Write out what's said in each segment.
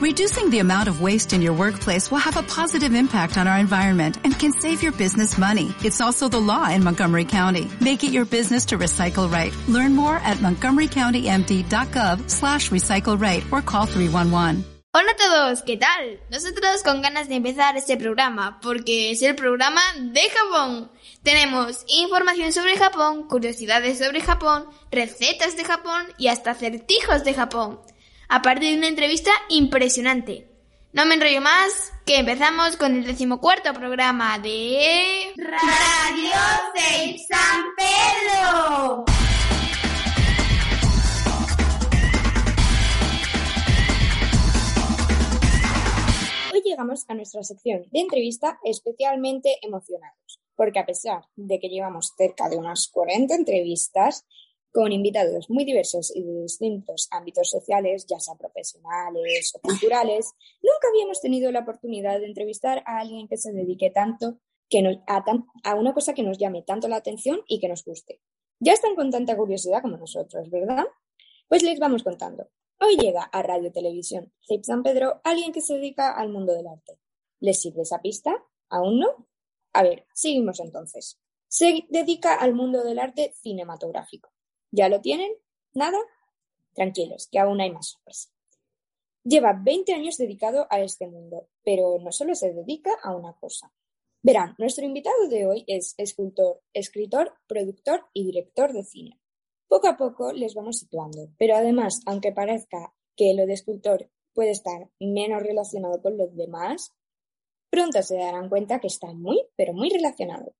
Reducing the amount of waste in your workplace will have a positive impact on our environment and can save your business money. It's also the law in Montgomery County. Make it your business to recycle right. Learn more at montgomerycountymd.gov slash recycle right or call 311. Hola a todos, ¿qué tal? Nosotros con ganas de empezar este programa, porque es el programa de Japón. Tenemos información sobre Japón, curiosidades sobre Japón, recetas de Japón y hasta acertijos de Japón. Aparte de una entrevista impresionante. No me enrollo más, que empezamos con el decimocuarto programa de... Radio Safe San Pedro. Hoy llegamos a nuestra sección de entrevista especialmente emocionados, porque a pesar de que llevamos cerca de unas 40 entrevistas con invitados muy diversos y de distintos ámbitos sociales, ya sea profesionales o culturales, nunca habíamos tenido la oportunidad de entrevistar a alguien que se dedique tanto que a una cosa que nos llame tanto la atención y que nos guste. Ya están con tanta curiosidad como nosotros, ¿verdad? Pues les vamos contando. Hoy llega a Radio Televisión CEIP San Pedro alguien que se dedica al mundo del arte. ¿Les sirve esa pista? ¿Aún no? A ver, seguimos entonces. Se dedica al mundo del arte cinematográfico. ¿Ya lo tienen? ¿Nada? Tranquilos, que aún hay más sorpresa. Lleva 20 años dedicado a este mundo, pero no solo se dedica a una cosa. Verán, nuestro invitado de hoy es escultor, escritor, productor y director de cine. Poco a poco les vamos situando, pero además, aunque parezca que lo de escultor puede estar menos relacionado con los demás, pronto se darán cuenta que está muy, pero muy relacionado.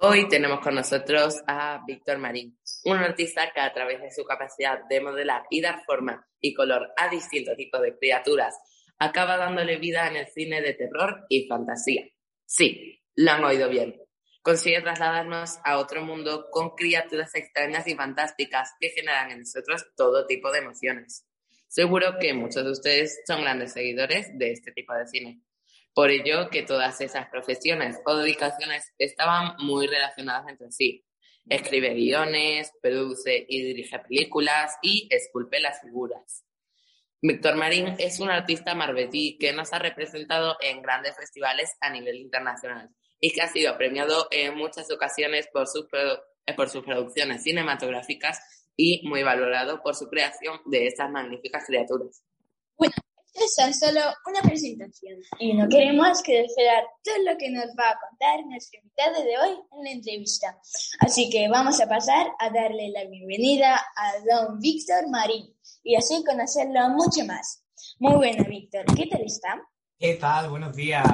Hoy tenemos con nosotros a Víctor Marín, un artista que a través de su capacidad de modelar y dar forma y color a distintos tipos de criaturas, acaba dándole vida en el cine de terror y fantasía. Sí, lo han oído bien. Consigue trasladarnos a otro mundo con criaturas extrañas y fantásticas que generan en nosotros todo tipo de emociones. Seguro que muchos de ustedes son grandes seguidores de este tipo de cine. Por ello que todas esas profesiones o dedicaciones estaban muy relacionadas entre sí. Escribe guiones, produce y dirige películas y esculpe las figuras. Víctor Marín es un artista marbetí que nos ha representado en grandes festivales a nivel internacional y que ha sido premiado en muchas ocasiones por sus, por sus producciones cinematográficas y muy valorado por su creación de estas magníficas criaturas. Esta es solo una presentación y no queremos que esperar todo lo que nos va a contar nuestro invitado de hoy en la entrevista. Así que vamos a pasar a darle la bienvenida a don Víctor Marín y así conocerlo mucho más. Muy buena, Víctor. ¿Qué tal está? ¿Qué tal? Buenos días.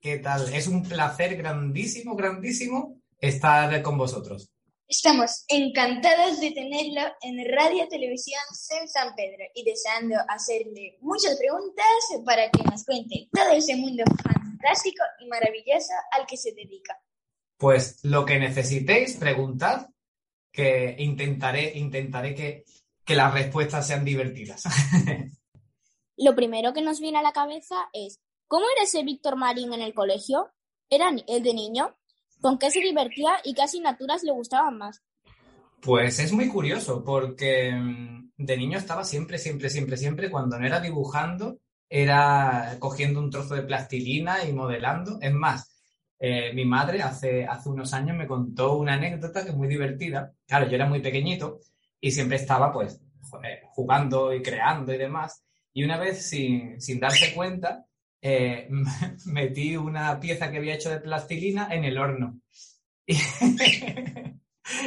¿Qué tal? Es un placer grandísimo, grandísimo estar con vosotros. Estamos encantados de tenerlo en Radio Televisión San Pedro y deseando hacerle muchas preguntas para que nos cuente todo ese mundo fantástico y maravilloso al que se dedica. Pues lo que necesitéis, preguntad, que intentaré, intentaré que, que las respuestas sean divertidas. lo primero que nos viene a la cabeza es, ¿cómo era ese Víctor Marín en el colegio? ¿Era el de niño? ¿Con qué se divertía y qué asignaturas le gustaban más? Pues es muy curioso porque mm, de niño estaba siempre, siempre, siempre, siempre, cuando no era dibujando, era cogiendo un trozo de plastilina y modelando. Es más, eh, mi madre hace, hace unos años me contó una anécdota que es muy divertida. Claro, yo era muy pequeñito y siempre estaba pues jugando y creando y demás. Y una vez, sin, sin darse cuenta, eh, metí una pieza que había hecho de plastilina en el horno.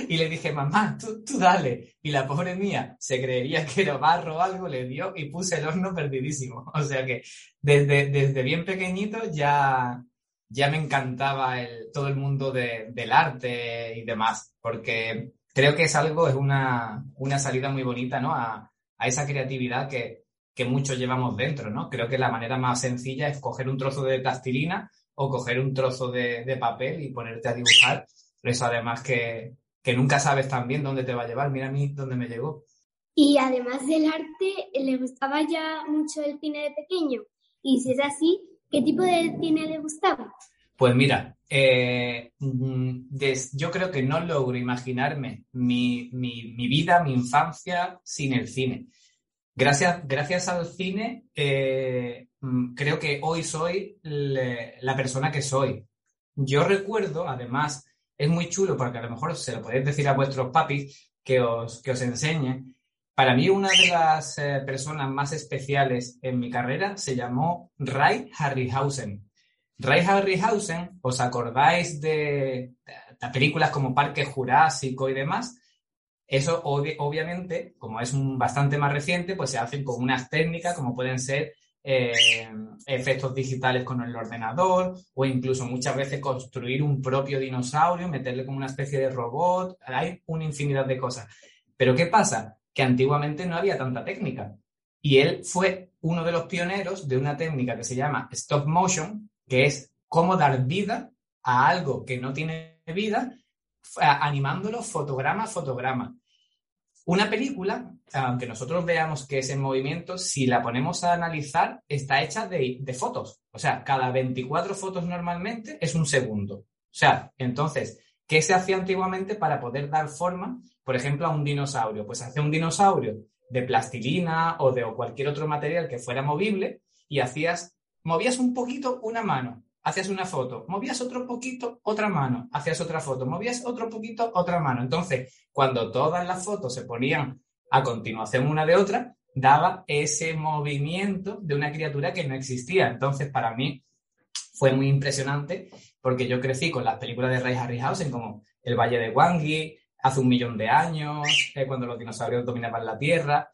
Y, le dije, mamá, tú, tú, dale. Y la pobre mía se creería que era barro o algo, le dio y puse el horno perdidísimo. O sea que desde, desde bien pequeñito ya, ya me encantaba el, todo el mundo de, del arte y demás, porque creo que es algo, es una, una salida muy bonita, ¿no? A, a esa creatividad que, que muchos llevamos dentro, ¿no? Creo que la manera más sencilla es coger un trozo de plastilina o coger un trozo de, papel y ponerte a dibujar. Eso además que, que nunca sabes también dónde te va a llevar. Mira a mí dónde me llegó. Y además del arte, ¿le gustaba ya mucho el cine de pequeño? Y si es así, ¿qué tipo de cine le gustaba? Pues mira, eh, mm, yo creo que no logro imaginarme mi, mi, mi vida, mi infancia sin el cine gracias, gracias al cine, eh, creo que hoy soy la persona que soy. Yo recuerdo, además, es muy chulo porque a lo mejor se lo podéis decir a vuestros papis que os, que os enseñe. Para mí, una de las eh, personas más especiales en mi carrera se llamó Ray Harryhausen. Ray Harryhausen, ¿os acordáis de, de películas como Parque Jurásico y demás? Eso obviamente, como es un, bastante más reciente, pues se hacen con unas técnicas como pueden ser eh, efectos digitales con el ordenador o incluso muchas veces construir un propio dinosaurio, meterle como una especie de robot. Hay una infinidad de cosas. Pero ¿qué pasa? Que antiguamente no había tanta técnica. Y él fue uno de los pioneros de una técnica que se llama stop motion, que es cómo dar vida a algo que no tiene vida animándolo fotograma a fotograma. Una película, aunque nosotros veamos que es en movimiento, si la ponemos a analizar, está hecha de, fotos. O sea, cada 24 fotos normalmente es un segundo. O sea, entonces, ¿qué se hacía antiguamente para poder dar forma, por ejemplo, a un dinosaurio? Pues hacía un dinosaurio de plastilina o de cualquier otro material que fuera movible y hacías, movías un poquito una mano, hacías una foto, movías otro poquito, otra mano, hacías otra foto, movías otro poquito, otra mano. Entonces, cuando todas las fotos se ponían a continuación una de otra, daba ese movimiento de una criatura que no existía. Entonces, para mí fue muy impresionante porque yo crecí con las películas de Ray Harryhausen como El Valle de Wangi, hace un millón de años, eh, cuando los dinosaurios dominaban la Tierra.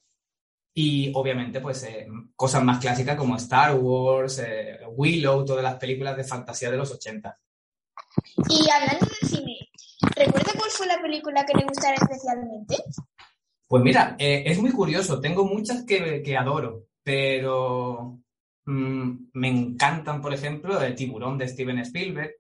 Y obviamente, pues eh, cosas más clásicas como Star Wars, eh, Willow, todas las películas de fantasía de los 80. Y hablando de cine, ¿recuerda cuál fue la película que le gustara especialmente? Pues mira, eh, es muy curioso. Tengo muchas que, que adoro, pero mm, me encantan, por ejemplo, El tiburón de Steven Spielberg.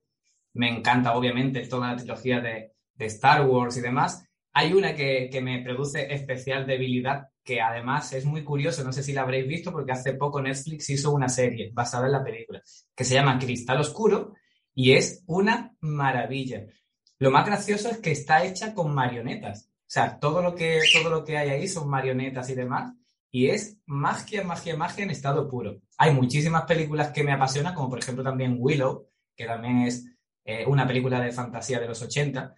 Me encanta, obviamente, toda la trilogía de, de Star Wars y demás. Hay una que, que me produce especial debilidad que además es muy curioso, no sé si la habréis visto, porque hace poco Netflix hizo una serie basada en la película, que se llama Cristal Oscuro y es una maravilla. Lo más gracioso es que está hecha con marionetas. O sea, todo lo que, todo lo que hay ahí son marionetas y demás. Y es magia, magia, magia en estado puro. Hay muchísimas películas que me apasionan, como por ejemplo también Willow, que también es eh, una película de fantasía de los 80.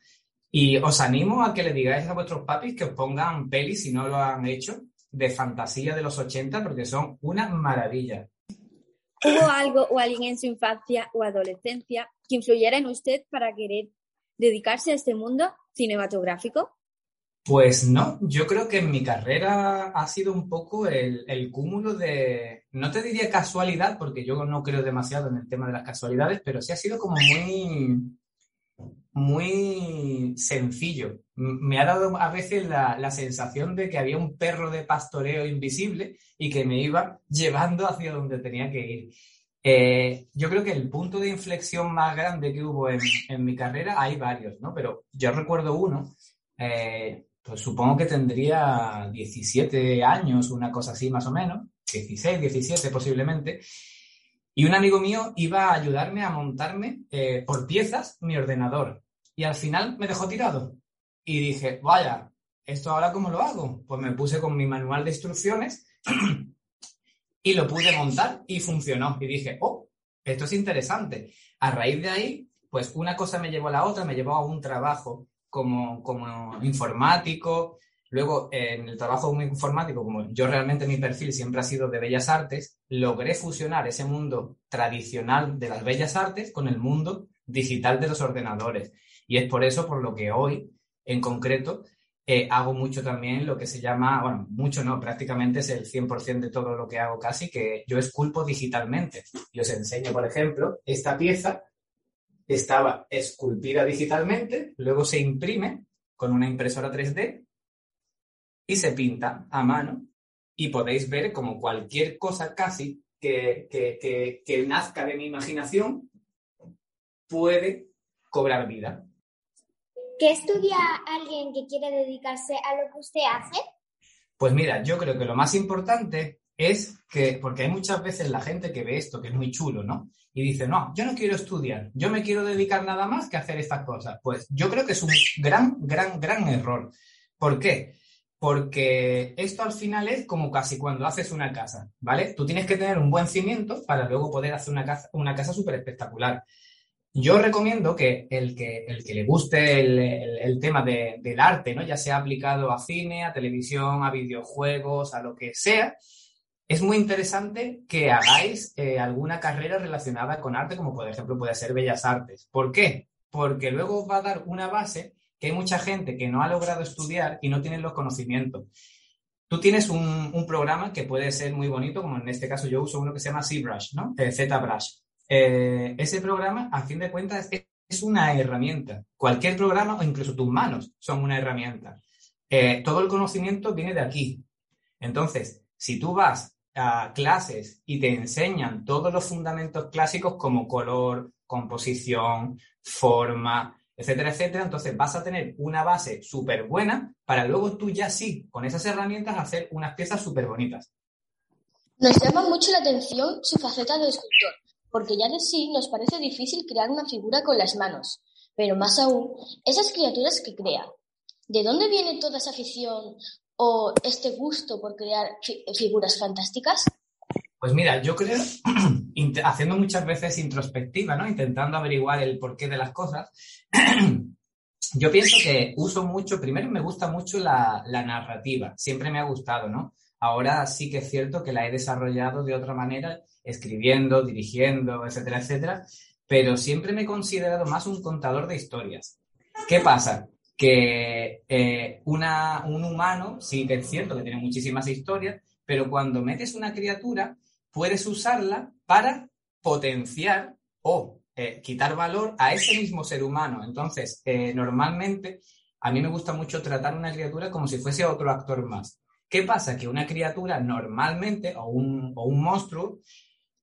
Y os animo a que le digáis a vuestros papis que os pongan pelis, si no lo han hecho, de fantasía de los 80, porque son una maravilla. ¿Hubo algo o alguien en su infancia o adolescencia que influyera en usted para querer dedicarse a este mundo cinematográfico? Pues no, yo creo que en mi carrera ha sido un poco el, el, cúmulo de, no te diría casualidad, porque yo no creo demasiado en el tema de las casualidades, pero sí ha sido como muy, muy sencillo. Me ha dado a veces la, la, sensación de que había un perro de pastoreo invisible y que me iba llevando hacia donde tenía que ir. Eh, yo creo que el punto de inflexión más grande que hubo en, en mi carrera, hay varios, ¿no? Pero yo recuerdo uno, eh, pues supongo que tendría 17 años, una cosa así más o menos, 16, 17 posiblemente, y un amigo mío iba a ayudarme a montarme eh, por piezas mi ordenador. Y al final me dejó tirado. Y dije, vaya, ¿esto ahora cómo lo hago? Pues me puse con mi manual de instrucciones y lo pude montar y funcionó. Y dije, oh, esto es interesante. A raíz de ahí, pues una cosa me llevó a la otra, me llevó a un trabajo como, como informático, Luego, en el trabajo informático, como yo realmente mi perfil siempre ha sido de bellas artes, logré fusionar ese mundo tradicional de las bellas artes con el mundo digital de los ordenadores. Y es por eso por lo que hoy, en concreto, eh, hago mucho también lo que se llama, bueno, mucho no, prácticamente es el 100% de todo lo que hago casi, que yo esculpo digitalmente. Y os enseño, por ejemplo, esta pieza estaba esculpida digitalmente, luego se imprime con una impresora 3D y se pinta a mano y podéis ver como cualquier cosa casi que, que, que, nazca de mi imaginación puede cobrar vida. ¿Qué estudia alguien que quiere dedicarse a lo que usted hace? Pues mira, yo creo que lo más importante es que, porque hay muchas veces la gente que ve esto, que es muy chulo, ¿no? Y dice, no, yo no quiero estudiar, yo me quiero dedicar nada más que a hacer estas cosas. Pues yo creo que es un gran, gran, gran error. ¿Por qué? porque esto al final es como casi cuando haces una casa, ¿vale? Tú tienes que tener un buen cimiento para luego poder hacer una casa, una casa súper espectacular. Yo recomiendo que el que, el que le guste el, tema del arte, ¿no? Ya sea aplicado a cine, a televisión, a videojuegos, a lo que sea, es muy interesante que hagáis eh, alguna carrera relacionada con arte, como por ejemplo puede ser Bellas Artes. ¿Por qué? Porque luego os va a dar una base que hay mucha gente que no ha logrado estudiar y no tiene los conocimientos. Tú tienes un, programa que puede ser muy bonito, como en este caso yo uso uno que se llama ZBrush, ¿no? ZBrush. Eh, ese programa, a fin de cuentas, es, una herramienta. Cualquier programa o incluso tus manos son una herramienta. Eh, todo el conocimiento viene de aquí. Entonces, si tú vas a clases y te enseñan todos los fundamentos clásicos como color, composición, forma, etcétera, etcétera. Entonces vas a tener una base súper buena para luego tú ya sí, con esas herramientas, hacer unas piezas súper bonitas. Nos llama mucho la atención su faceta de escultor, porque ya de sí nos parece difícil crear una figura con las manos, pero más aún, esas criaturas que crea. ¿De dónde viene toda esa afición o este gusto por crear figuras fantásticas? Pues mira, yo creo, haciendo muchas veces introspectiva, ¿no? Intentando averiguar el porqué de las cosas, yo pienso que uso mucho, primero me gusta mucho la, narrativa, siempre me ha gustado, ¿no? Ahora sí que es cierto que la he desarrollado de otra manera, escribiendo, dirigiendo, etcétera, etcétera, pero siempre me he considerado más un contador de historias. ¿Qué pasa? Que eh, una, un humano, sí que es cierto que tiene muchísimas historias, pero cuando metes una criatura, puedes usarla para potenciar o eh, quitar valor a ese mismo ser humano. Entonces, eh, normalmente a mí me gusta mucho tratar una criatura como si fuese otro actor más. ¿Qué pasa? Que una criatura normalmente, o un, monstruo,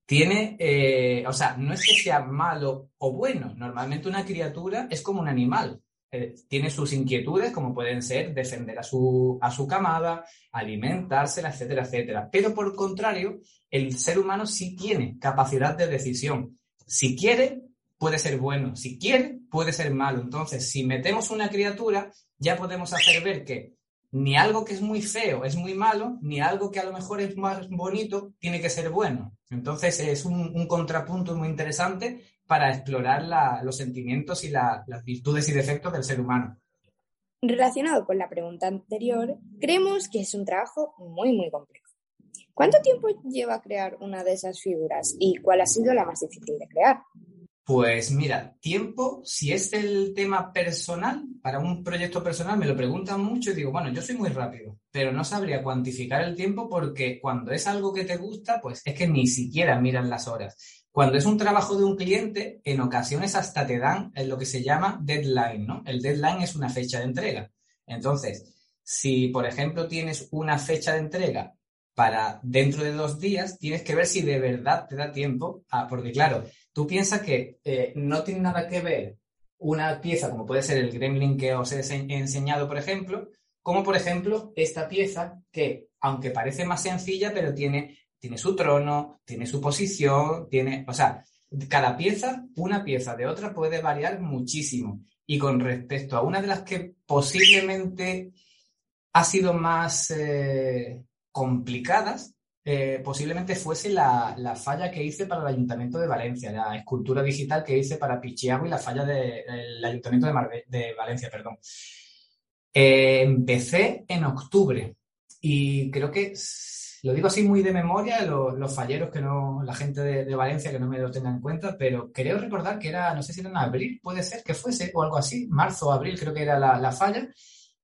tiene, eh, o sea, no es que sea malo o bueno, normalmente una criatura es como un animal, eh, tiene sus inquietudes, como pueden ser defender a su, a su camada, alimentársela, etcétera, etcétera. Pero por contrario, el ser humano sí tiene capacidad de decisión. Si quiere, puede ser bueno. Si quiere, puede ser malo. Entonces, si metemos una criatura, ya podemos hacer ver que ni algo que es muy feo es muy malo, ni algo que a lo mejor es más bonito tiene que ser bueno. Entonces, es un, un contrapunto muy interesante para explorar los sentimientos y las virtudes y defectos del ser humano. Relacionado con la pregunta anterior, creemos que es un trabajo muy, muy complejo. ¿Cuánto tiempo lleva crear una de esas figuras y cuál ha sido la más difícil de crear? Pues mira, tiempo, si es el tema personal, para un proyecto personal me lo preguntan mucho y digo, bueno, yo soy muy rápido, pero no sabría cuantificar el tiempo porque cuando es algo que te gusta, pues es que ni siquiera miran las horas. Cuando es un trabajo de un cliente, en ocasiones hasta te dan lo que se llama deadline, ¿no? El deadline es una fecha de entrega. Entonces, si por ejemplo tienes una fecha de entrega para dentro de dos días, tienes que ver si de verdad te da tiempo, porque claro, tú piensas que eh, no tiene nada que ver una pieza como puede ser el gremlin que os he enseñado, por ejemplo, como por ejemplo esta pieza que, aunque parece más sencilla, pero tiene, tiene su trono, tiene su posición, tiene, o sea, cada pieza, una pieza de otra puede variar muchísimo. Y con respecto a una de las que posiblemente ha sido más eh, complicadas, eh, posiblemente fuese la, falla que hice para el Ayuntamiento de Valencia, la escultura digital que hice para Pichiago y la falla del Ayuntamiento de, Valencia, perdón. Eh, empecé en octubre y creo que, lo digo así muy de memoria, los, falleros que no, la gente de, Valencia que no me lo tenga en cuenta, pero creo recordar que era, no sé si era en abril, puede ser que fuese, o algo así, marzo o abril creo que era la, la falla,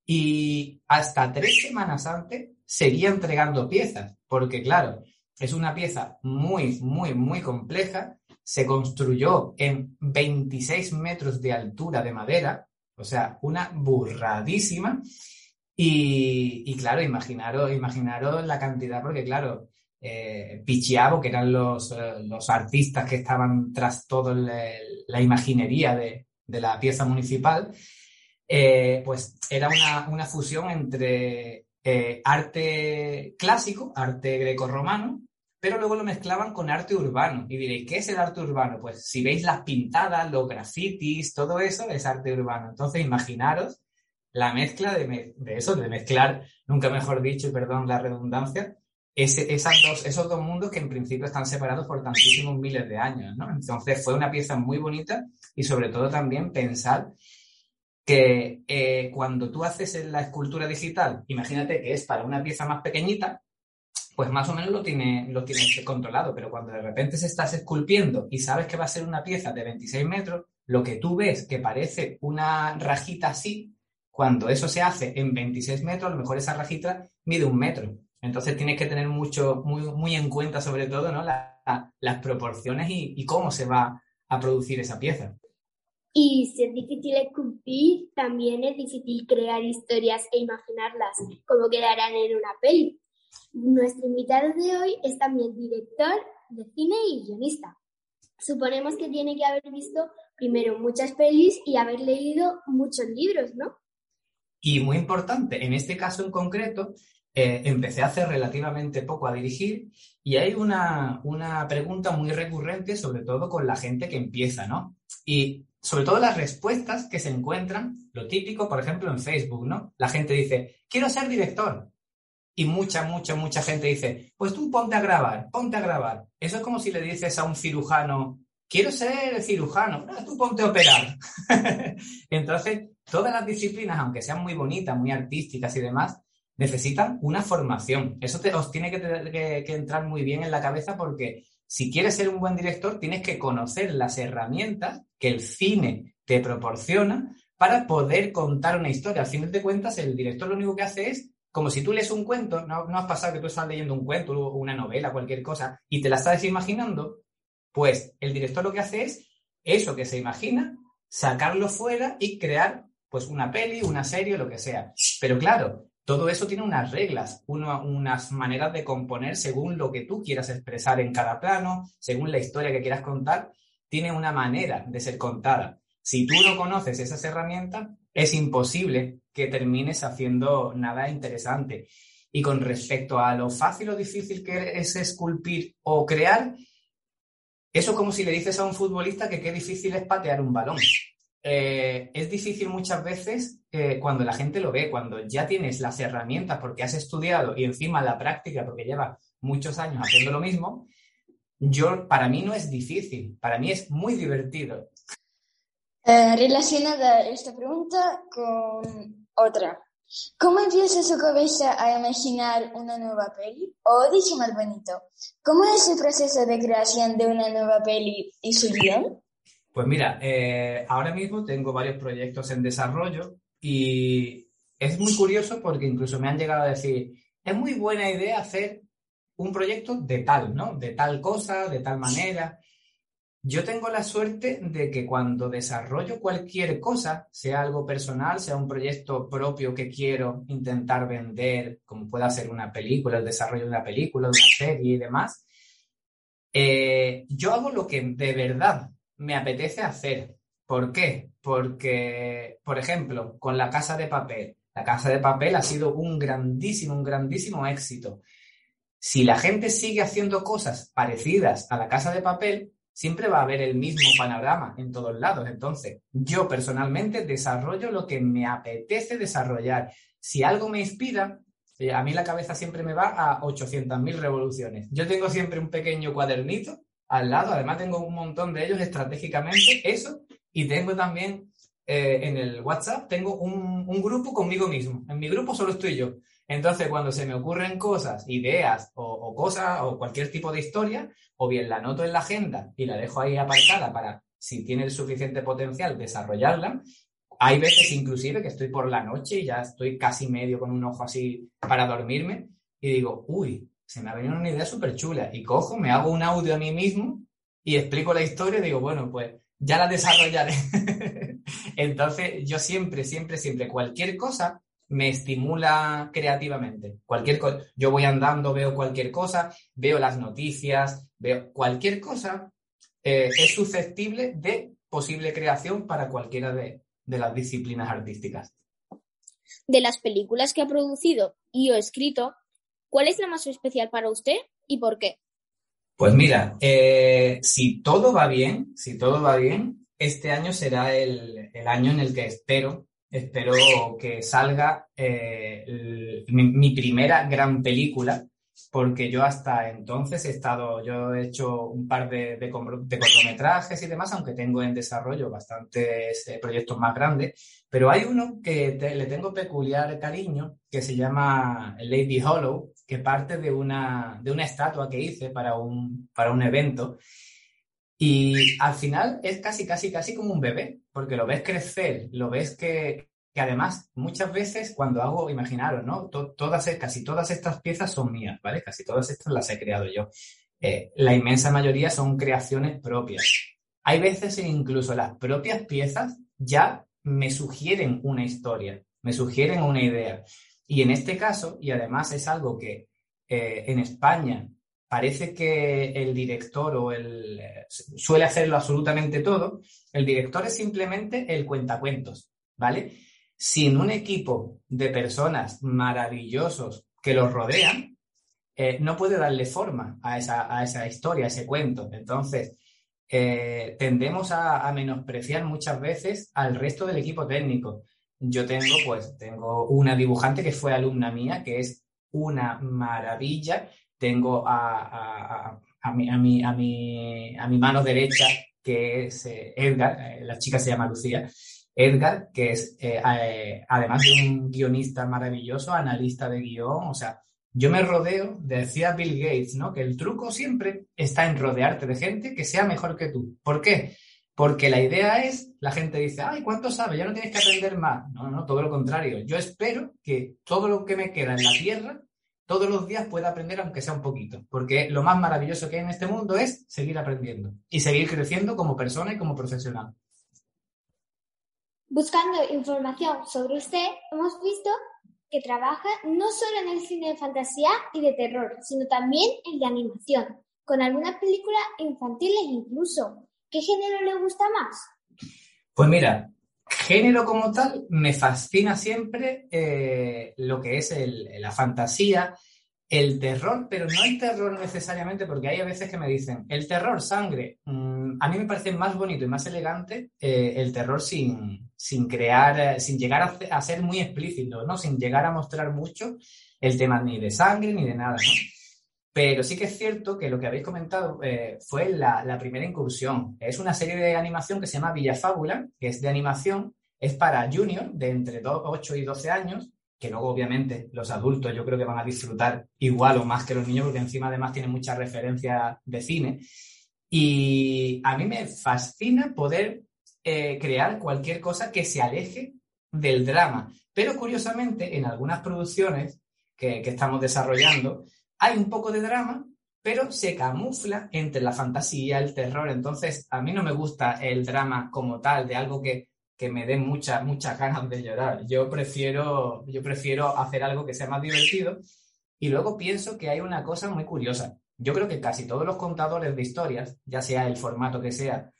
y hasta tres semanas antes seguía entregando piezas, porque claro, es una pieza muy, muy, muy compleja. Se construyó en 26 metros de altura de madera, o sea, una burradísima. Y, claro, imaginaros, imaginaros la cantidad, porque claro, eh, Pichiavo, que eran los, eh, los, artistas que estaban tras toda la imaginería de, de, la pieza municipal, eh, pues era una, una, fusión entre eh, arte clásico, arte greco-romano, pero luego lo mezclaban con arte urbano. Y diréis, ¿qué es el arte urbano? Pues si veis las pintadas, los grafitis, todo eso es arte urbano. Entonces, imaginaros la mezcla de, eso, de mezclar, nunca mejor dicho, perdón la redundancia, ese, esas dos, esos dos mundos que en principio están separados por tantísimos miles de años, ¿no? Entonces fue una pieza muy bonita y sobre todo también pensar que eh, cuando tú haces la escultura digital, imagínate que es para una pieza más pequeñita, pues más o menos lo, tiene, lo tienes controlado, pero cuando de repente se estás esculpiendo y sabes que va a ser una pieza de 26 metros, lo que tú ves que parece una rajita así, cuando eso se hace en 26 metros, a lo mejor esa rajita mide un metro. Entonces tienes que tener mucho, muy, muy en cuenta sobre todo ¿no? las proporciones y cómo se va a producir esa pieza. Y si es difícil esculpir, también es difícil crear historias e imaginarlas como quedarán en una peli. Nuestro invitado de hoy es también director de cine y guionista. Suponemos que tiene que haber visto primero muchas pelis y haber leído muchos libros, ¿no? Y muy importante, en este caso en concreto, eh, empecé hace relativamente poco a dirigir y hay una, una pregunta muy recurrente, sobre todo con la gente que empieza, ¿no? Y sobre todo las respuestas que se encuentran, lo típico, por ejemplo, en Facebook, ¿no? La gente dice, quiero ser director. Y mucha, mucha, mucha gente dice, pues tú ponte a grabar, ponte a grabar. Eso es como si le dices a un cirujano, quiero ser cirujano, no, tú ponte a operar. Entonces, todas las disciplinas, aunque sean muy bonitas, muy artísticas y demás, necesitan una formación. Eso te, os tiene que, que entrar muy bien en la cabeza porque si quieres ser un buen director, tienes que conocer las herramientas que el cine te proporciona para poder contar una historia. Al final de cuentas, el director lo único que hace es, como si tú lees un cuento, no, has pasado que tú estás leyendo un cuento o una novela, cualquier cosa, y te la estás imaginando, pues el director lo que hace es eso que se imagina, sacarlo fuera y crear pues una peli, una serie, lo que sea. Pero claro, todo eso tiene unas reglas, unas maneras de componer según lo que tú quieras expresar en cada plano, según la historia que quieras contar, tiene una manera de ser contada. Si tú no conoces esas herramientas, es imposible que termines haciendo nada interesante. Y con respecto a lo fácil o difícil que es esculpir o crear, eso es como si le dices a un futbolista que qué difícil es patear un balón. Eh, es difícil muchas veces eh, cuando la gente lo ve, cuando ya tienes las herramientas porque has estudiado y encima la práctica porque lleva muchos años haciendo lo mismo, yo, para mí no es difícil, para mí es muy divertido. Eh, relacionada esta pregunta con otra. ¿Cómo empieza su cabeza a imaginar una nueva peli? O dicho más bonito, ¿cómo es el proceso de creación de una nueva peli y su guion? Pues mira, eh, ahora mismo tengo varios proyectos en desarrollo y es muy curioso porque incluso me han llegado a decir, es muy buena idea hacer un proyecto de tal, ¿no? De tal cosa, de tal manera. Yo tengo la suerte de que cuando desarrollo cualquier cosa, sea algo personal, sea un proyecto propio que quiero intentar vender, como pueda ser una película, el desarrollo de una película, de una serie y demás, eh, yo hago lo que de verdad me apetece hacer. ¿Por qué? Porque, por ejemplo, con la casa de papel. La casa de papel ha sido un grandísimo, un grandísimo éxito. Si la gente sigue haciendo cosas parecidas a la casa de papel, siempre va a haber el mismo panorama en todos lados. Entonces, yo personalmente desarrollo lo que me apetece desarrollar. Si algo me inspira, eh, a mí la cabeza siempre me va a 800.000 revoluciones. Yo tengo siempre un pequeño cuadernito al lado. Además, tengo un montón de ellos estratégicamente, eso, y tengo también eh, en el WhatsApp, tengo un, grupo conmigo mismo. En mi grupo solo estoy yo. Entonces, cuando se me ocurren cosas, ideas o, cosas o cualquier tipo de historia, o bien la anoto en la agenda y la dejo ahí aparcada para, si tiene el suficiente potencial, desarrollarla. Hay veces inclusive que estoy por la noche y ya estoy casi medio con un ojo así para dormirme y digo, uy, se me ha venido una idea súper chula y cojo, me hago un audio a mí mismo y explico la historia y digo, bueno, pues ya la desarrollaré. Entonces, yo siempre, siempre, siempre, cualquier cosa me estimula creativamente. Cualquier yo voy andando, veo cualquier cosa, veo las noticias, veo cualquier cosa, eh, es susceptible de posible creación para cualquiera de, de las disciplinas artísticas. De las películas que ha producido y o escrito, ¿Cuál es la más especial para usted y por qué? Pues mira, eh, si todo va bien, si todo va bien, este año será el, año en el que espero espero que salga eh, mi, primera gran película, porque yo hasta entonces he estado, yo he hecho un par de, de, cortometrajes y demás, aunque tengo en desarrollo bastantes eh, proyectos más grandes, pero hay uno que le tengo peculiar cariño, que se llama Lady Hollow, que parte de una, de una estatua que hice para un, para un evento. Y al final es casi, casi, casi como un bebé, porque lo ves crecer, lo ves que, que además muchas veces cuando hago, imaginaros, ¿no? todas, casi todas estas piezas son mías, ¿vale? Casi todas estas las he creado yo. Eh, la inmensa mayoría son creaciones propias. Hay veces incluso las propias piezas ya me sugieren una historia, me sugieren una idea. Y en este caso, y además es algo que eh, en España parece que el director o el suele hacerlo absolutamente todo, el director es simplemente el cuentacuentos, ¿vale? Sin un equipo de personas maravillosos que los rodean, eh, no puede darle forma a esa, historia, a ese cuento. Entonces, eh, tendemos a, menospreciar muchas veces al resto del equipo técnico. Yo tengo, pues, tengo una dibujante que fue alumna mía, que es una maravilla. Tengo a, a, mi, a, mi, a, mi, a mi mano derecha, que es eh, Edgar, eh, la chica se llama Lucía. Edgar, que es, eh, además de un guionista maravilloso, analista de guion, o sea, yo me rodeo, decía Bill Gates, ¿no? Que el truco siempre está en rodearte de gente que sea mejor que tú. ¿Por qué? Porque la idea es, la gente dice, ay, ¿cuánto sabe? Ya no tienes que aprender más. No, no, todo lo contrario. Yo espero que todo lo que me queda en la tierra, todos los días pueda aprender aunque sea un poquito. Porque lo más maravilloso que hay en este mundo es seguir aprendiendo y seguir creciendo como persona y como profesional. Buscando información sobre usted, hemos visto que trabaja no solo en el cine de fantasía y de terror, sino también en de animación, con algunas películas infantiles incluso. ¿Qué género le gusta más? Pues mira, género como tal, me fascina siempre eh, lo que es la fantasía, el terror, pero no el terror necesariamente, porque hay a veces que me dicen, el terror, sangre. Mm, a mí me parece más bonito y más elegante eh, el terror sin, crear, eh, sin llegar a, ser muy explícito, ¿no? Sin llegar a mostrar mucho el tema ni de sangre ni de nada, ¿no? Pero sí que es cierto que lo que habéis comentado eh, fue la, primera incursión. Es una serie de animación que se llama Villa Fábula, que es de animación, es para junior de entre 8 y 12 años, que luego obviamente los adultos yo creo que van a disfrutar igual o más que los niños, porque encima además tiene mucha referencia de cine. Y a mí me fascina poder eh, crear cualquier cosa que se aleje del drama. Pero curiosamente, en algunas producciones que estamos desarrollando, hay un poco de drama, pero se camufla entre la fantasía, el terror. Entonces, a mí no me gusta el drama como tal, de algo que, que me dé muchas, muchas ganas de llorar. Yo prefiero, yo prefiero hacer algo que sea más divertido. Y luego pienso que hay una cosa muy curiosa. Yo creo que casi todos los contadores de historias, ya sea el formato que sea,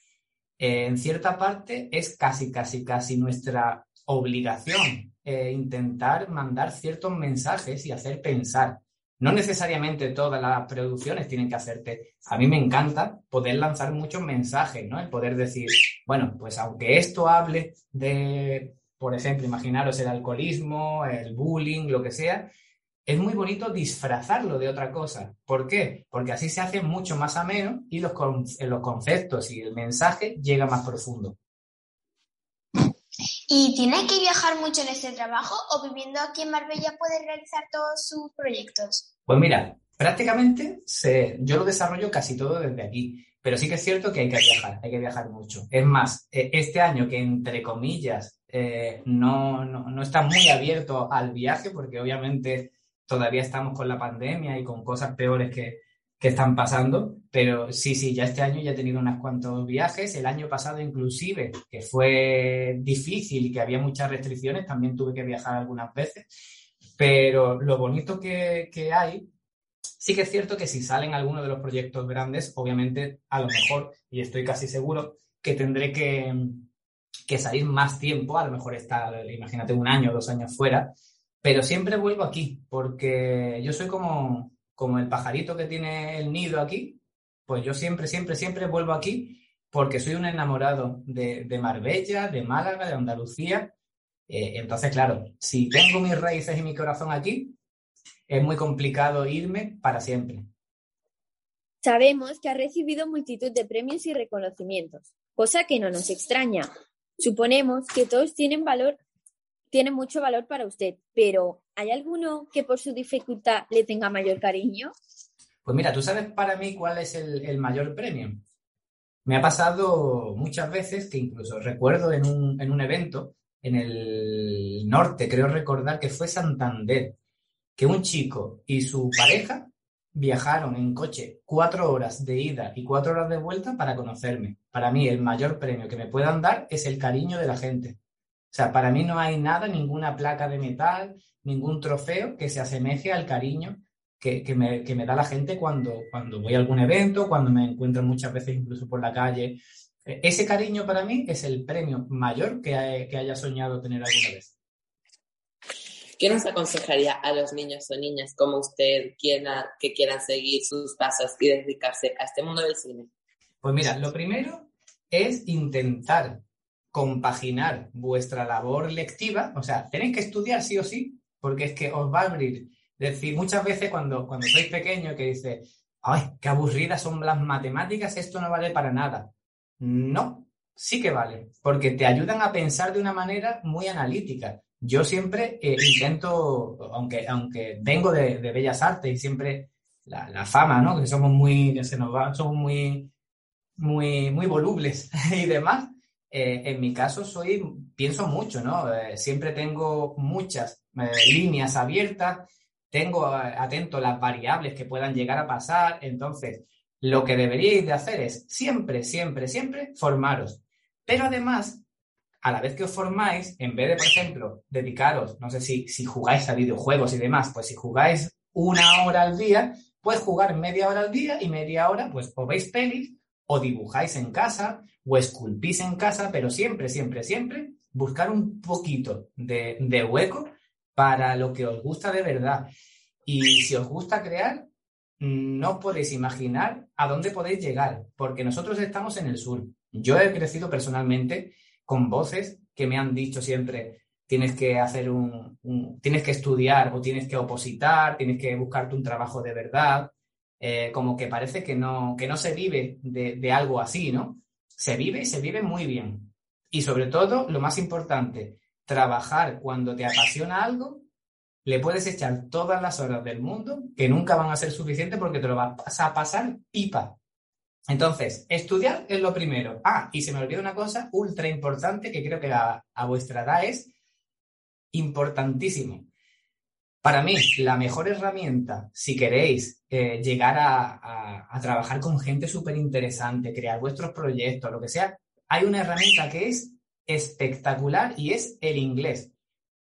eh, en cierta parte es casi, casi, casi nuestra obligación eh, intentar mandar ciertos mensajes y hacer pensar. No necesariamente todas las producciones tienen que hacerte. A mí me encanta poder lanzar muchos mensajes, ¿no? El poder decir, bueno, pues aunque esto hable de, por ejemplo, imaginaros el alcoholismo, el bullying, lo que sea, es muy bonito disfrazarlo de otra cosa. ¿Por qué? Porque así se hace mucho más ameno y los, los conceptos y el mensaje llega más profundo. ¿Y tiene que viajar mucho en este trabajo o viviendo aquí en Marbella puede realizar todos sus proyectos? Pues mira, prácticamente yo lo desarrollo casi todo desde aquí, pero sí que es cierto que hay que viajar, hay que viajar mucho. Es más, e, este año que entre comillas eh, no, no, no está muy abierto al viaje, porque obviamente todavía estamos con la pandemia y con cosas peores que, que están pasando, pero sí, sí, ya este año ya he tenido unos cuantos viajes, el año pasado inclusive, que fue difícil y que había muchas restricciones, también tuve que viajar algunas veces, pero lo bonito que, que hay, sí que es cierto que si salen algunos de los proyectos grandes, obviamente a lo mejor, y estoy casi seguro, que tendré que, que salir más tiempo, a lo mejor estar, imagínate, un año o dos años fuera, pero siempre vuelvo aquí, porque yo soy como, como el pajarito que tiene el nido aquí, pues yo siempre, siempre, siempre vuelvo aquí porque soy un enamorado de, Marbella, de Málaga, de Andalucía Eh, entonces, claro, si tengo mis raíces y mi corazón aquí, es muy complicado irme para siempre. Sabemos que ha recibido multitud de premios y reconocimientos, cosa que no nos extraña. Suponemos que todos tienen valor, tienen mucho valor para usted, pero ¿hay alguno que por su dificultad le tenga mayor cariño? Pues mira, ¿tú sabes para mí cuál es el, mayor premio? Me ha pasado muchas veces que incluso recuerdo en un, en un evento en el norte, creo recordar que fue Santander, que un chico y su pareja viajaron en coche cuatro horas de ida y cuatro horas de vuelta para conocerme. Para mí el mayor premio que me puedan dar es el cariño de la gente. O sea, para mí no hay nada, ninguna placa de metal, ningún trofeo que se asemeje al cariño que, me, da la gente cuando, cuando voy a algún evento, cuando me encuentro muchas veces incluso por la calle. E, ese cariño para mí es el premio mayor que, que haya soñado tener alguna vez. ¿Qué nos aconsejaría a los niños o niñas como usted quiera, que quieran seguir sus pasos y dedicarse a este mundo del cine? Pues mira, lo primero es intentar compaginar vuestra labor lectiva, o sea, tenéis que estudiar sí o sí, porque es que os va a abrir. decir, muchas veces cuando, cuando sois pequeños que dice, ay, qué aburridas son las matemáticas, esto no vale para nada. No, sí que vale, porque te ayudan a pensar de una manera muy analítica yo siempre eh, intento, aunque, aunque vengo de, Bellas Artes y siempre la, fama, ¿no? Que somos muy, que se nos va, somos muy, muy volubles y demás. Eh, en mi caso soy, pienso mucho, ¿no? Eh, siempre tengo muchas líneas abiertas, tengo atento las variables que puedan llegar a pasar, entonces lo que deberíais de hacer es siempre, siempre, siempre formaros. Pero además, a la vez que os formáis, en vez de, por ejemplo, dedicaros, no sé si, si jugáis a videojuegos y demás, pues si jugáis una hora al día, pues jugar media hora al día y media hora, pues o veis pelis o dibujáis en casa o esculpís en casa, pero siempre, siempre, siempre buscar un poquito de, de hueco para lo que os gusta de verdad. Y si os gusta crear, no podéis imaginar a dónde podéis llegar, porque nosotros estamos en el sur. Yo he crecido personalmente con voces que me han dicho siempre, tienes que hacer un, tienes que estudiar o tienes que opositar, tienes que buscarte un trabajo de verdad, eh, como que parece que no, que no se vive de, algo así, ¿no? Se vive y se vive muy bien. Y sobre todo, lo más importante, trabajar cuando te apasiona algo, le puedes echar todas las horas del mundo que nunca van a ser suficientes porque te lo vas a pasar pipa. Entonces, estudiar es lo primero. Ah, y se me olvidó una cosa ultra importante que creo que a, vuestra edad es importantísimo. Para mí, la mejor herramienta, si queréis eh, llegar a, a, trabajar con gente súper interesante, crear vuestros proyectos, lo que sea, hay una herramienta que es espectacular y es el inglés.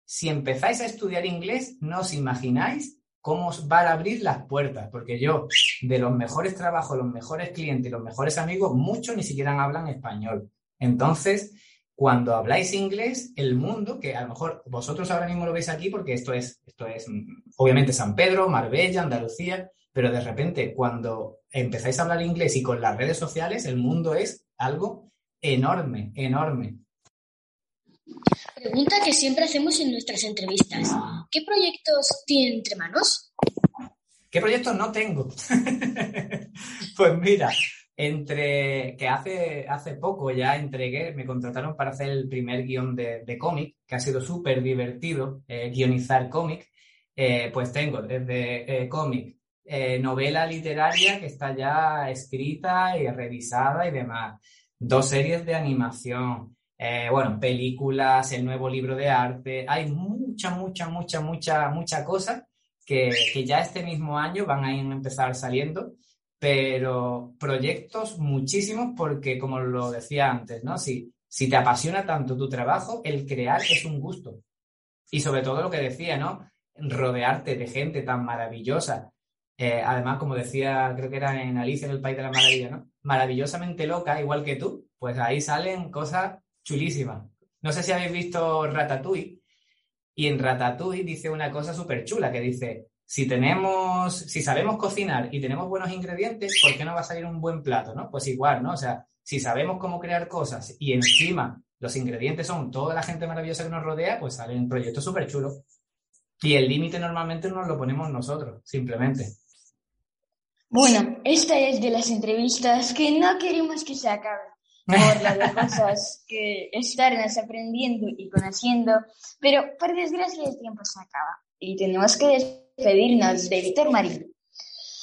Si empezáis a estudiar inglés, no os imagináis cómo os van a abrir las puertas, porque yo, de los mejores trabajos, los mejores clientes, los mejores amigos, muchos ni siquiera hablan español. Entonces, cuando habláis inglés, el mundo, que a lo mejor vosotros ahora mismo lo veis aquí porque esto es, esto es obviamente San Pedro, Marbella, Andalucía, pero de repente cuando empezáis a hablar inglés y con las redes sociales, el mundo es algo enorme, enorme. Pregunta que siempre hacemos en nuestras entrevistas. ¿Qué proyectos tiene entre manos? ¿Qué proyectos no tengo? pues mira, entre que hace, hace poco ya entregué, me contrataron para hacer el primer guion de, cómic, que ha sido súper divertido, eh, guionizar cómic, eh, pues tengo desde eh, cómic, novela literaria que está ya escrita y revisada y demás, dos series de animación, eh, bueno, películas, el nuevo libro de arte, hay mucha, mucha, mucha, mucha, mucha cosa que, que ya este mismo año van a empezar saliendo, pero proyectos muchísimos porque, como lo decía antes, ¿no? Si, si te apasiona tanto tu trabajo, el crear es un gusto. Y sobre todo lo que decía, ¿no? Rodearte de gente tan maravillosa. Eh, además, como decía, creo que era en Alicia en el País de la Maravilla, ¿no? Maravillosamente loca, igual que tú, pues ahí salen cosas chulísima. No sé si habéis visto Ratatouille, y en Ratatouille dice una cosa súper chula, que dice, si tenemos, si sabemos cocinar y tenemos buenos ingredientes, ¿por qué no va a salir un buen plato, no? Pues igual, ¿no? O sea, si sabemos cómo crear cosas y encima los ingredientes son toda la gente maravillosa que nos rodea, pues sale un proyecto súper chulo. Y el límite normalmente nos lo ponemos nosotros, simplemente. Bueno, esta es de las entrevistas que no queremos que se acaben por las de cosas que estarnos aprendiendo y conociendo, pero por desgracia el tiempo se acaba y tenemos que despedirnos de Víctor Marín,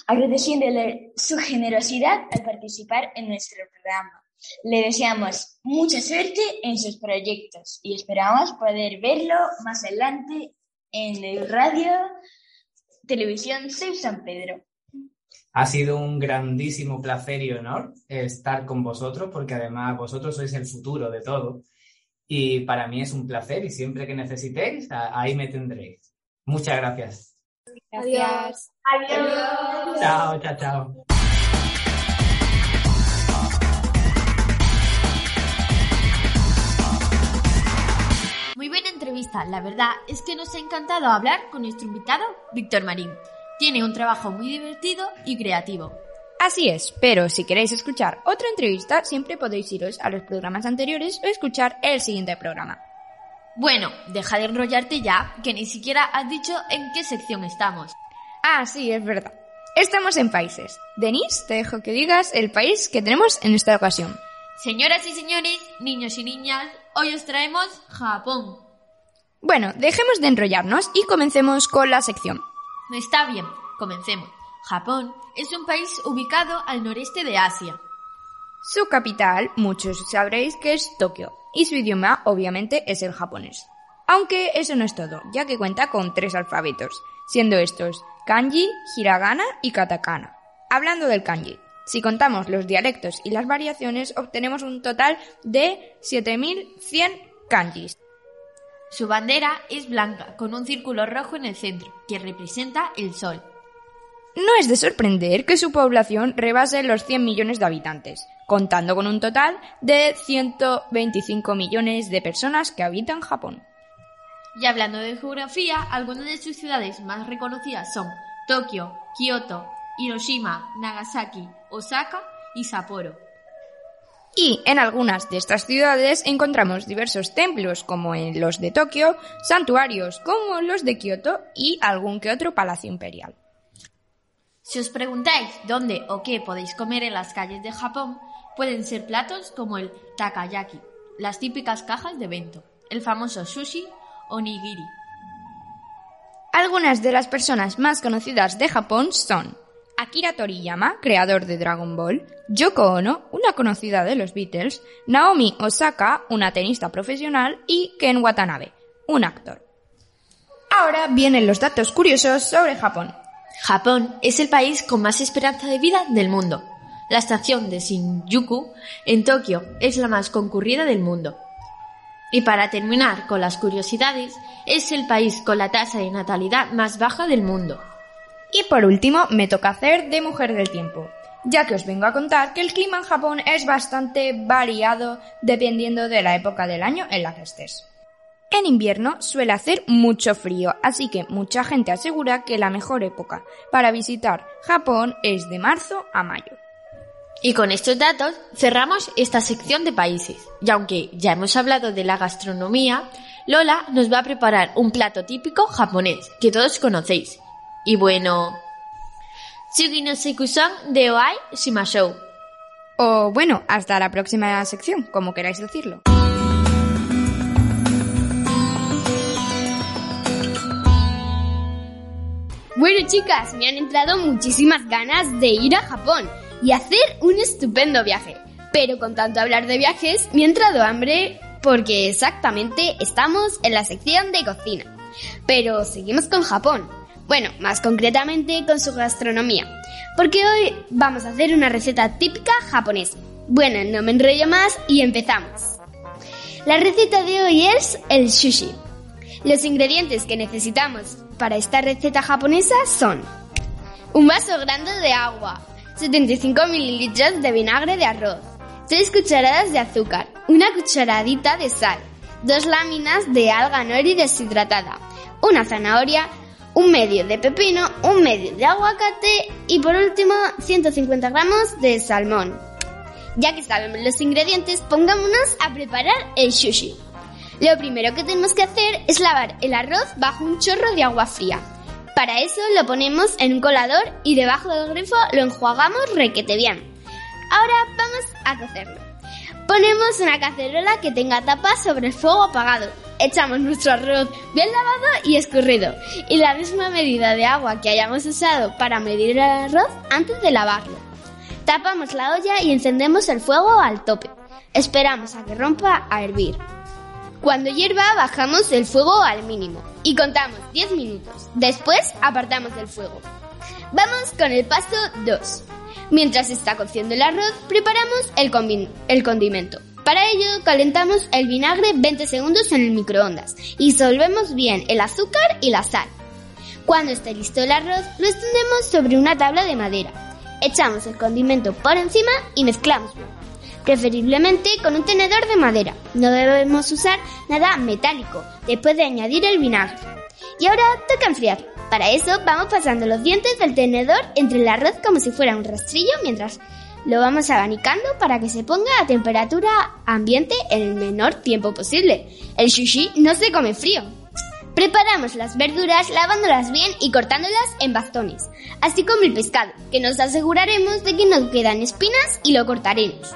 agradeciéndole su generosidad al participar en nuestro programa. Le deseamos mucha suerte en sus proyectos y esperamos poder verlo más adelante en el radio Televisión 6 San Pedro. Ha sido un grandísimo placer y honor estar con vosotros porque además vosotros sois el futuro de todo. Y para mí es un placer y siempre que necesitéis, ahí me tendréis. Muchas gracias. Gracias. Adiós. Chao, chao, chao. Muy buena entrevista, la verdad es que nos ha encantado hablar con nuestro invitado, Víctor Marín. Tiene un trabajo muy divertido y creativo. Así es, pero si queréis escuchar otra entrevista, siempre podéis iros a los programas anteriores o escuchar el siguiente programa. Bueno, deja de enrollarte ya, que ni siquiera has dicho en qué sección estamos. Ah, sí, es verdad. Estamos en países. Denise, te dejo que digas el país que tenemos en esta ocasión. Señoras y señores, niños y niñas, hoy os traemos Japón. Bueno, dejemos de enrollarnos y comencemos con la sección. Está bien, comencemos. Japón es un país ubicado al noreste de Asia. Su capital, muchos sabréis que es Tokio, y su idioma obviamente es el japonés. Aunque eso no es todo, ya que cuenta con tres alfabetos, siendo estos kanji, hiragana y katakana. Hablando del kanji, si contamos los dialectos y las variaciones, obtenemos un total de 7100 kanjis. Su bandera es blanca, con un círculo rojo en el centro, que representa el sol. No es de sorprender que su población rebase los 100 millones de habitantes, contando con un total de 125 millones de personas que habitan Japón. Y hablando de geografía, algunas de sus ciudades más reconocidas son Tokio, Kioto, Hiroshima, Nagasaki, Osaka y Sapporo. Y en algunas de estas ciudades encontramos diversos templos, como en los de Tokio, santuarios como los de Kioto y algún que otro palacio imperial. Si os preguntáis dónde o qué podéis comer en las calles de Japón, pueden ser platos como el takayaki, las típicas cajas de bento, el famoso sushi o nigiri. Algunas de las personas más conocidas de Japón son Akira Toriyama, creador de Dragon Ball, Yoko Ono, una conocida de los Beatles, Naomi Osaka, una tenista profesional, y Ken Watanabe, un actor. Ahora vienen los datos curiosos sobre Japón. Japón es el país con más esperanza de vida del mundo. La estación de Shinjuku en Tokio es la más concurrida del mundo. Y para terminar con las curiosidades, es el país con la tasa de natalidad más baja del mundo. Y por último, me toca hacer de mujer del tiempo, ya que os vengo a contar que el clima en Japón es bastante variado dependiendo de la época del año en la que estés. En invierno suele hacer mucho frío, así que mucha gente asegura que la mejor época para visitar Japón es de marzo a mayo. Y con estos datos cerramos esta sección de países. Y aunque ya hemos hablado de la gastronomía, Lola nos va a preparar un plato típico japonés que todos conocéis. Y bueno, Tsugi no de Oai Shimashou. O bueno, hasta la próxima sección, como queráis decirlo. Bueno chicas, me han entrado muchísimas ganas de ir a Japón y hacer un estupendo viaje. Pero con tanto hablar de viajes, me ha entrado hambre porque exactamente estamos en la sección de cocina. Pero seguimos con Japón. Bueno, más concretamente con su gastronomía. Porque hoy vamos a hacer una receta típica japonesa. Bueno, no me enrollo más y empezamos. La receta de hoy es el sushi. Los ingredientes que necesitamos para esta receta japonesa son un vaso grande de agua, 75 mililitros de vinagre de arroz, 3 cucharadas de azúcar, una cucharadita de sal, dos láminas de alga nori deshidratada, una zanahoria, un medio de pepino, un medio de aguacate y por último 150 gramos de salmón. Ya que sabemos los ingredientes, pongámonos a preparar el sushi. Lo primero que tenemos que hacer es lavar el arroz bajo un chorro de agua fría. Para eso lo ponemos en un colador y debajo del grifo lo enjuagamos requete bien. Ahora vamos a cocerlo. Ponemos una cacerola que tenga tapa sobre el fuego apagado. Echamos nuestro arroz bien lavado y escurrido y la misma medida de agua que hayamos usado para medir el arroz antes de lavarlo. Tapamos la olla y encendemos el fuego al tope. Esperamos a que rompa a hervir. Cuando hierva bajamos el fuego al mínimo y contamos 10 minutos. Después apartamos del fuego. Vamos con el paso 2. Mientras está cociendo el arroz, preparamos el, el condimento. Para ello, calentamos el vinagre 20 segundos en el microondas y solvemos bien el azúcar y la sal. Cuando esté listo el arroz, lo extendemos sobre una tabla de madera. Echamos el condimento por encima y mezclamos. Preferiblemente con un tenedor de madera. No debemos usar nada metálico después de añadir el vinagre. Y ahora toca enfriar. Para eso vamos pasando los dientes del tenedor entre el arroz como si fuera un rastrillo mientras lo vamos abanicando para que se ponga a temperatura ambiente en el menor tiempo posible. El sushi no se come frío. Preparamos las verduras lavándolas bien y cortándolas en bastones, así como el pescado, que nos aseguraremos de que no quedan espinas y lo cortaremos.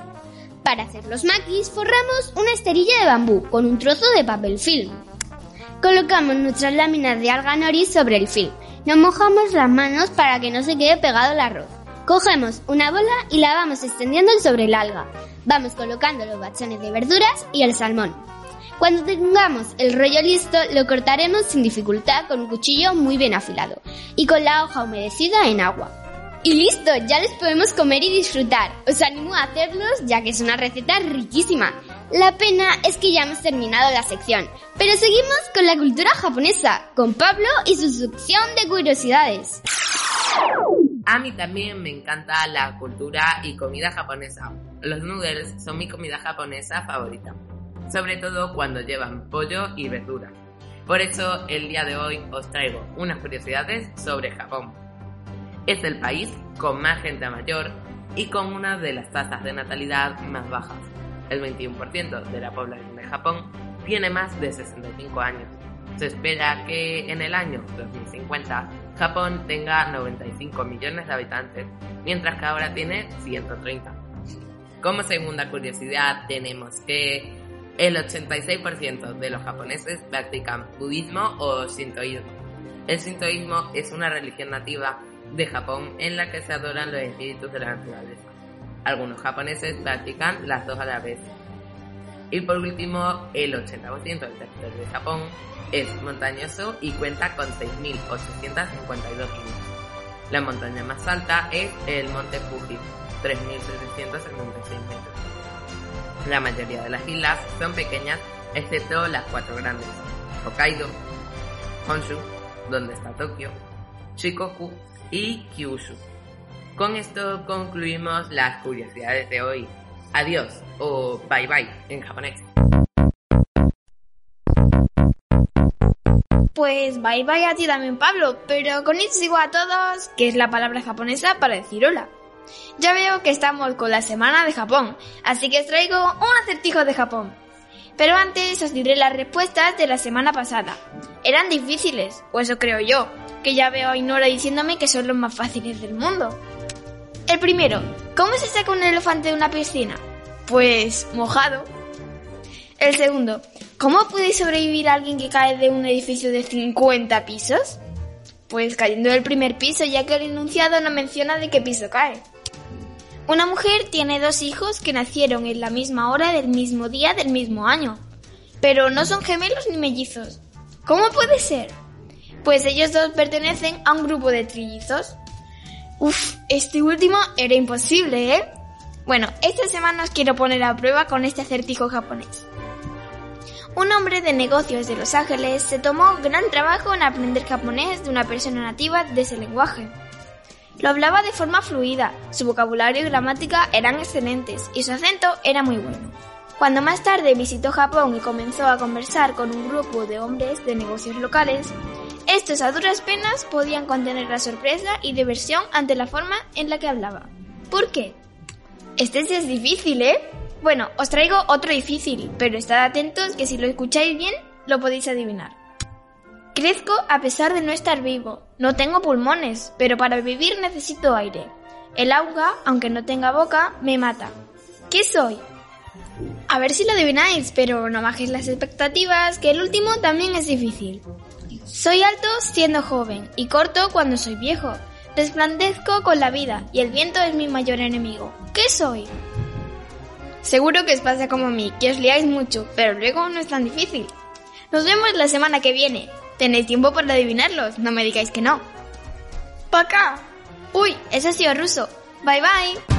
Para hacer los maquis forramos una esterilla de bambú con un trozo de papel film. Colocamos nuestras láminas de alga nori sobre el film. Nos mojamos las manos para que no se quede pegado el arroz. Cogemos una bola y la vamos extendiendo sobre el alga. Vamos colocando los bachones de verduras y el salmón. Cuando tengamos el rollo listo, lo cortaremos sin dificultad con un cuchillo muy bien afilado y con la hoja humedecida en agua. Y listo, ya les podemos comer y disfrutar. Os animo a hacerlos ya que es una receta riquísima. La pena es que ya hemos terminado la sección, pero seguimos con la cultura japonesa, con Pablo y su sección de curiosidades. A mí también me encanta la cultura y comida japonesa. Los noodles son mi comida japonesa favorita, sobre todo cuando llevan pollo y verduras. Por eso el día de hoy os traigo unas curiosidades sobre Japón. Es el país con más gente mayor y con una de las tasas de natalidad más bajas. El 21% de la población de Japón tiene más de 65 años. Se espera que en el año 2050 Japón tenga 95 millones de habitantes, mientras que ahora tiene 130. Como segunda curiosidad tenemos que el 86% de los japoneses practican budismo o sintoísmo. El sintoísmo es una religión nativa de Japón en la que se adoran los espíritus de la naturaleza. Algunos japoneses practican las dos a la vez. Y por último, el 80% del territorio de Japón es montañoso y cuenta con 6.852 kilómetros. La montaña más alta es el Monte Fuji, 3.776 metros. La mayoría de las islas son pequeñas, excepto las cuatro grandes: Hokkaido, Honshu, donde está Tokio, Shikoku y Kyushu. Con esto concluimos las curiosidades de hoy. Adiós o bye bye en japonés. Pues bye bye a ti también, Pablo, pero con konnichiwa a todos, que es la palabra japonesa para decir hola. Ya veo que estamos con la semana de Japón, así que os traigo un acertijo de Japón. Pero antes os diré las respuestas de la semana pasada. Eran difíciles, o eso creo yo, que ya veo a Inora diciéndome que son los más fáciles del mundo. El primero, ¿cómo se saca un elefante de una piscina? Pues mojado. El segundo, ¿cómo puede sobrevivir alguien que cae de un edificio de 50 pisos? Pues cayendo del primer piso, ya que el enunciado no menciona de qué piso cae. Una mujer tiene dos hijos que nacieron en la misma hora del mismo día del mismo año, pero no son gemelos ni mellizos. ¿Cómo puede ser? Pues ellos dos pertenecen a un grupo de trillizos. Uf, este último era imposible, ¿eh? Bueno, esta semana os quiero poner a prueba con este acertijo japonés. Un hombre de negocios de Los Ángeles se tomó gran trabajo en aprender japonés de una persona nativa de ese lenguaje. Lo hablaba de forma fluida, su vocabulario y gramática eran excelentes y su acento era muy bueno. Cuando más tarde visitó Japón y comenzó a conversar con un grupo de hombres de negocios locales, estos a duras penas podían contener la sorpresa y diversión ante la forma en la que hablaba. ¿Por qué? Este sí es difícil, ¿eh? Bueno, os traigo otro difícil, pero estad atentos que si lo escucháis bien, lo podéis adivinar. Crezco a pesar de no estar vivo. No tengo pulmones, pero para vivir necesito aire. El agua, aunque no tenga boca, me mata. ¿Qué soy? A ver si lo adivináis, pero no bajéis las expectativas, que el último también es difícil. Soy alto siendo joven y corto cuando soy viejo. Resplandezco con la vida y el viento es mi mayor enemigo. ¿Qué soy? Seguro que os pasa como a mí, que os liáis mucho, pero luego no es tan difícil. Nos vemos la semana que viene. Tenéis tiempo para adivinarlos, no me digáis que no. ¡Pa acá! Uy, ese ha sido ruso. Bye bye.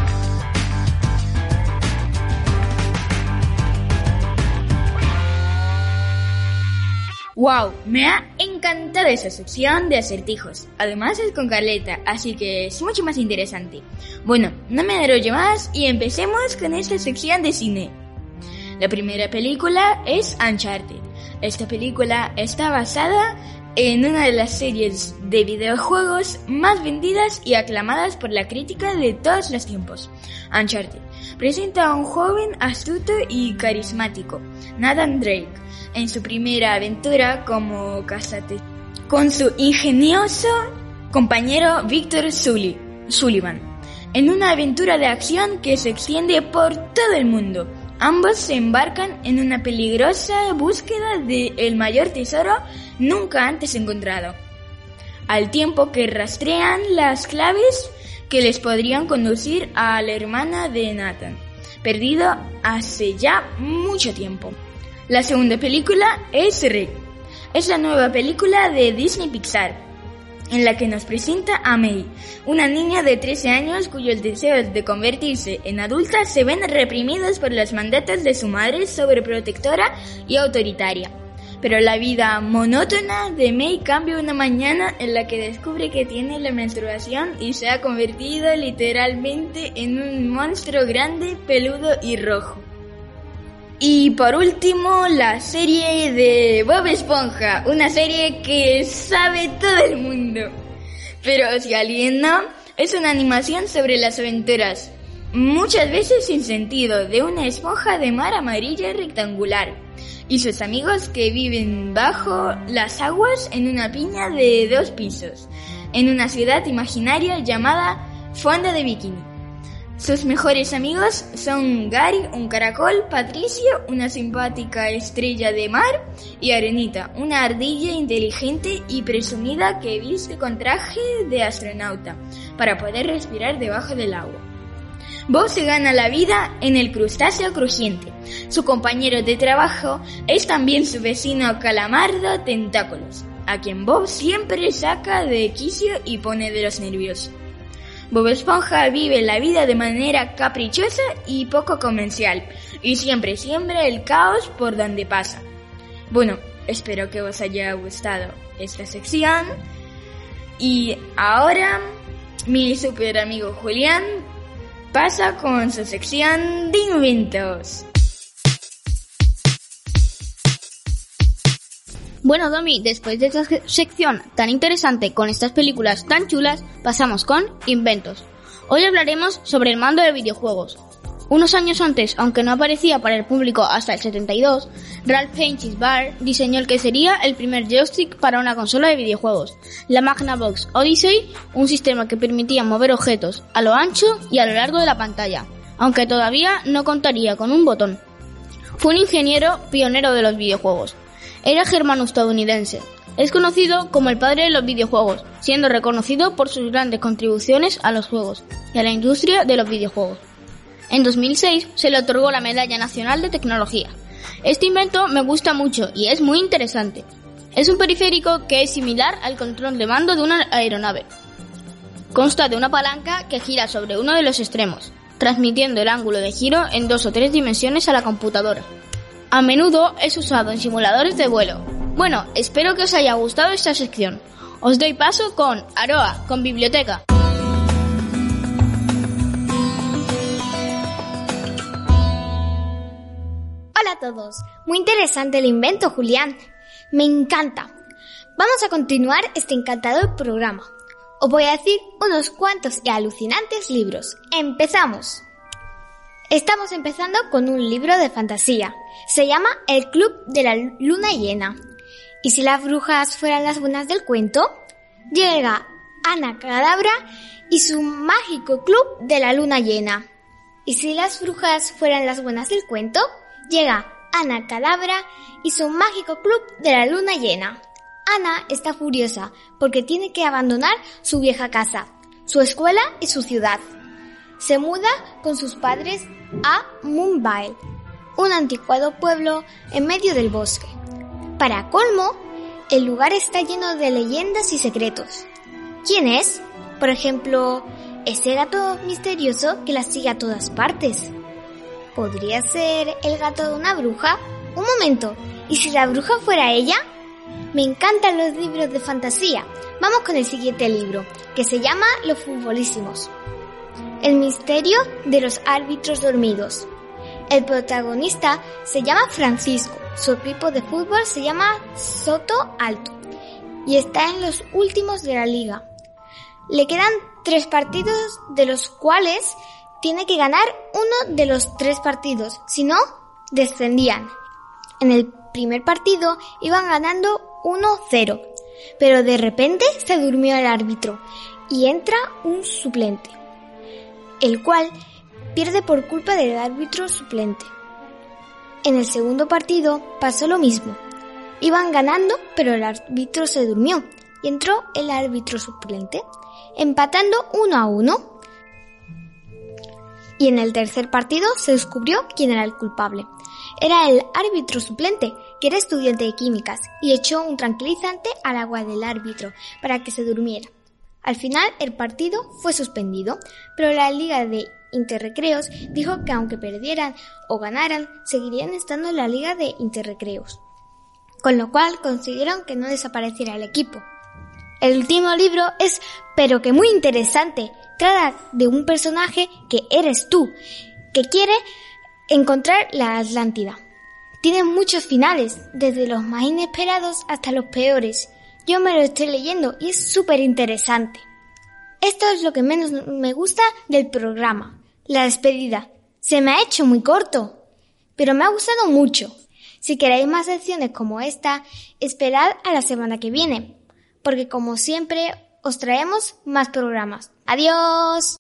¡Wow! Me ha encantado esa sección de acertijos. Además es con Carleta, así que es mucho más interesante. Bueno, no me enrollo más y empecemos con esta sección de cine. La primera película es Uncharted. Esta película está basada en una de las series de videojuegos más vendidas y aclamadas por la crítica de todos los tiempos. Uncharted presenta a un joven astuto y carismático, Nathan Drake, en su primera aventura como casate, con su ingenioso compañero Victor Sullivan, en una aventura de acción que se extiende por todo el mundo. Ambos se embarcan en una peligrosa búsqueda del el mayor tesoro nunca antes encontrado, al tiempo que rastrean las claves que les podrían conducir a la hermana de Nathan, perdido hace ya mucho tiempo. La segunda película es Rick. Es la nueva película de Disney Pixar, en la que nos presenta a May, una niña de 13 años cuyos deseos de convertirse en adulta se ven reprimidos por los mandatos de su madre sobreprotectora y autoritaria. Pero la vida monótona de May cambia una mañana en la que descubre que tiene la menstruación y se ha convertido literalmente en un monstruo grande, peludo y rojo. Y por último, la serie de Bob Esponja, una serie que sabe todo el mundo. Pero si alguien no, es una animación sobre las aventuras, muchas veces sin sentido, de una esponja de mar amarilla rectangular y sus amigos que viven bajo las aguas en una piña de dos pisos, en una ciudad imaginaria llamada Fonda de Bikini. Sus mejores amigos son Gary, un caracol, Patricio, una simpática estrella de mar, y Arenita, una ardilla inteligente y presumida que viste con traje de astronauta para poder respirar debajo del agua. Bob se gana la vida en el crustáceo crujiente. Su compañero de trabajo es también su vecino calamardo Tentáculos, a quien Bob siempre saca de quicio y pone de los nerviosos. Bob Esponja vive la vida de manera caprichosa y poco convencional, y siempre siembra el caos por donde pasa. Bueno, espero que os haya gustado esta sección. Y ahora mi super amigo Julián pasa con su sección de inventos. Bueno, Domi, después de esta sección tan interesante con estas películas tan chulas, pasamos con inventos. Hoy hablaremos sobre el mando de videojuegos. Unos años antes, aunque no aparecía para el público hasta el 72, Ralph Heinz Barr diseñó el que sería el primer joystick para una consola de videojuegos, la Magnavox Odyssey, un sistema que permitía mover objetos a lo ancho y a lo largo de la pantalla, aunque todavía no contaría con un botón. Fue un ingeniero pionero de los videojuegos. Era germano-estadounidense. Es conocido como el padre de los videojuegos, siendo reconocido por sus grandes contribuciones a los juegos y a la industria de los videojuegos. En 2006 se le otorgó la Medalla Nacional de Tecnología. Este invento me gusta mucho y es muy interesante. Es un periférico que es similar al control de mando de una aeronave. Consta de una palanca que gira sobre uno de los extremos, transmitiendo el ángulo de giro en dos o tres dimensiones a la computadora. A menudo es usado en simuladores de vuelo. Bueno, espero que os haya gustado esta sección. Os doy paso con Aroa, con biblioteca. Hola a todos. Muy interesante el invento, Julián. Me encanta. Vamos a continuar este encantador programa. Os voy a decir unos cuantos y alucinantes libros. ¡Empezamos! Estamos empezando con un libro de fantasía. Se llama El Club de la Luna Llena. ¿Y si las brujas fueran las buenas del cuento? Llega Ana Cadabra y su mágico club de la luna llena. ¿Y si las brujas fueran las buenas del cuento? Llega Ana Cadabra y su mágico club de la luna llena. Ana está furiosa porque tiene que abandonar su vieja casa, su escuela y su ciudad. Se muda con sus padres a Mumbai, un anticuado pueblo en medio del bosque. Para colmo, el lugar está lleno de leyendas y secretos. ¿Quién es? Por ejemplo, ese gato misterioso que la sigue a todas partes. ¿Podría ser el gato de una bruja? Un momento, ¿y si la bruja fuera ella? Me encantan los libros de fantasía. Vamos con el siguiente libro, que se llama Los futbolísimos. El misterio de los árbitros dormidos. El protagonista se llama Francisco, su equipo de fútbol se llama Soto Alto y está en los últimos de la liga. Le quedan tres partidos de los cuales tiene que ganar uno de los tres partidos, si no, descendían. En el primer partido iban ganando 1-0, pero de repente se durmió el árbitro y entra un suplente, el cual pierde por culpa del árbitro suplente. En el segundo partido pasó lo mismo. Iban ganando, pero el árbitro se durmió y entró el árbitro suplente, empatando uno a uno. Y en el tercer partido se descubrió quién era el culpable. Era el árbitro suplente, que era estudiante de químicas, y echó un tranquilizante al agua del árbitro para que se durmiera. Al final el partido fue suspendido, pero la Liga de Interrecreos dijo que aunque perdieran o ganaran, seguirían estando en la Liga de Interrecreos. Con lo cual consiguieron que no desapareciera el equipo. El último libro es, pero que muy interesante, trata de un personaje que eres tú, que quiere encontrar la Atlántida. Tiene muchos finales, desde los más inesperados hasta los peores. Yo me lo estoy leyendo y es súper interesante. Esto es lo que menos me gusta del programa, la despedida. Se me ha hecho muy corto, pero me ha gustado mucho. Si queréis más secciones como esta, esperad a la semana que viene porque como siempre os traemos más programas. ¡Adiós!